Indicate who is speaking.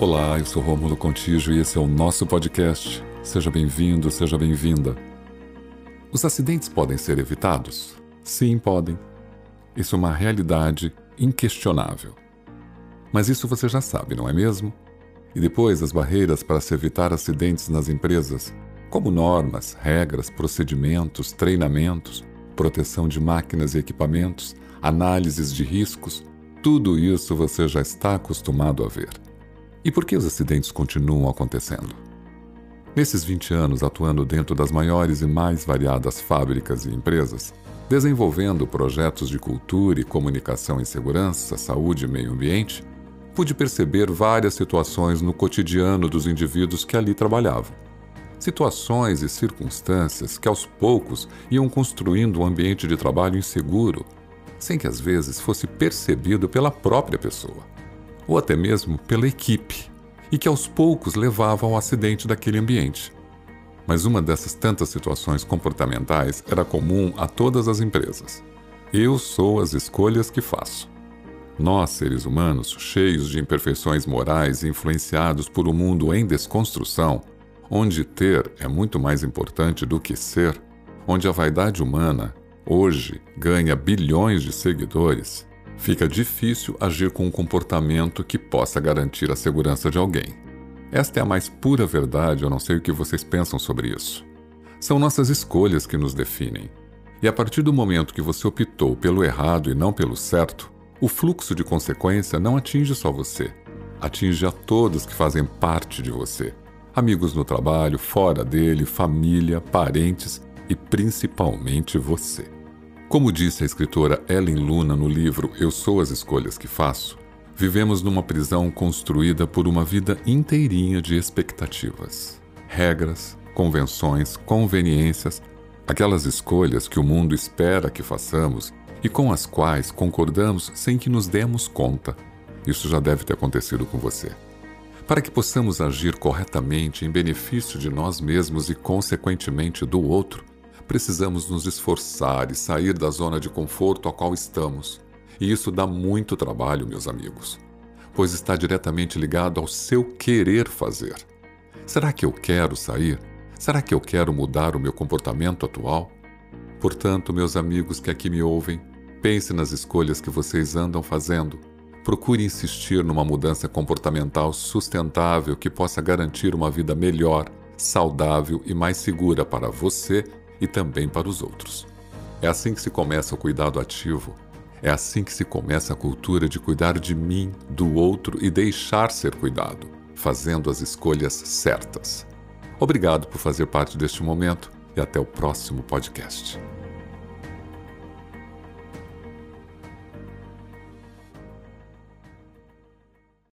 Speaker 1: Olá, eu sou Rômulo Contígio e esse é o nosso podcast. Seja bem-vindo, seja bem-vinda. Os acidentes podem ser evitados? Sim, podem. Isso é uma realidade inquestionável. Mas isso você já sabe, não é mesmo? E depois, as barreiras para se evitar acidentes nas empresas, como normas, regras, procedimentos, treinamentos, proteção de máquinas e equipamentos, análises de riscos, tudo isso você já está acostumado a ver. E por que os acidentes continuam acontecendo? Nesses 20 anos atuando dentro das maiores e mais variadas fábricas e empresas, desenvolvendo projetos de cultura e comunicação em segurança, saúde e meio ambiente, pude perceber várias situações no cotidiano dos indivíduos que ali trabalhavam. Situações e circunstâncias que aos poucos iam construindo um ambiente de trabalho inseguro, sem que às vezes fosse percebido pela própria pessoa, ou até mesmo pela equipe, e que aos poucos levavam ao acidente daquele ambiente. Mas uma dessas tantas situações comportamentais era comum a todas as empresas. Eu sou as escolhas que faço. Nós, seres humanos, cheios de imperfeições morais e influenciados por um mundo em desconstrução, onde ter é muito mais importante do que ser, onde a vaidade humana, hoje, ganha bilhões de seguidores, fica difícil agir com um comportamento que possa garantir a segurança de alguém. Esta é a mais pura verdade, eu não sei o que vocês pensam sobre isso. São nossas escolhas que nos definem. E a partir do momento que você optou pelo errado e não pelo certo, o fluxo de consequência não atinge só você, atinge a todos que fazem parte de você. Amigos no trabalho, fora dele, família, parentes e principalmente você. Como disse a escritora Ellen Luna no livro Eu Sou as Escolhas que Faço, vivemos numa prisão construída por uma vida inteirinha de expectativas, regras, convenções, conveniências, aquelas escolhas que o mundo espera que façamos e com as quais concordamos sem que nos demos conta. Isso já deve ter acontecido com você. Para que possamos agir corretamente em benefício de nós mesmos e, consequentemente, do outro, precisamos nos esforçar e sair da zona de conforto a qual estamos. E isso dá muito trabalho, meus amigos, pois está diretamente ligado ao seu querer fazer. Será que eu quero sair? Será que eu quero mudar o meu comportamento atual? Portanto, meus amigos que aqui me ouvem, pense nas escolhas que vocês andam fazendo. Procure insistir numa mudança comportamental sustentável que possa garantir uma vida melhor, saudável e mais segura para você e também para os outros. É assim que se começa o cuidado ativo. É assim que se começa a cultura de cuidar de mim, do outro e deixar ser cuidado, fazendo as escolhas certas. Obrigado por fazer parte deste momento e até o próximo podcast.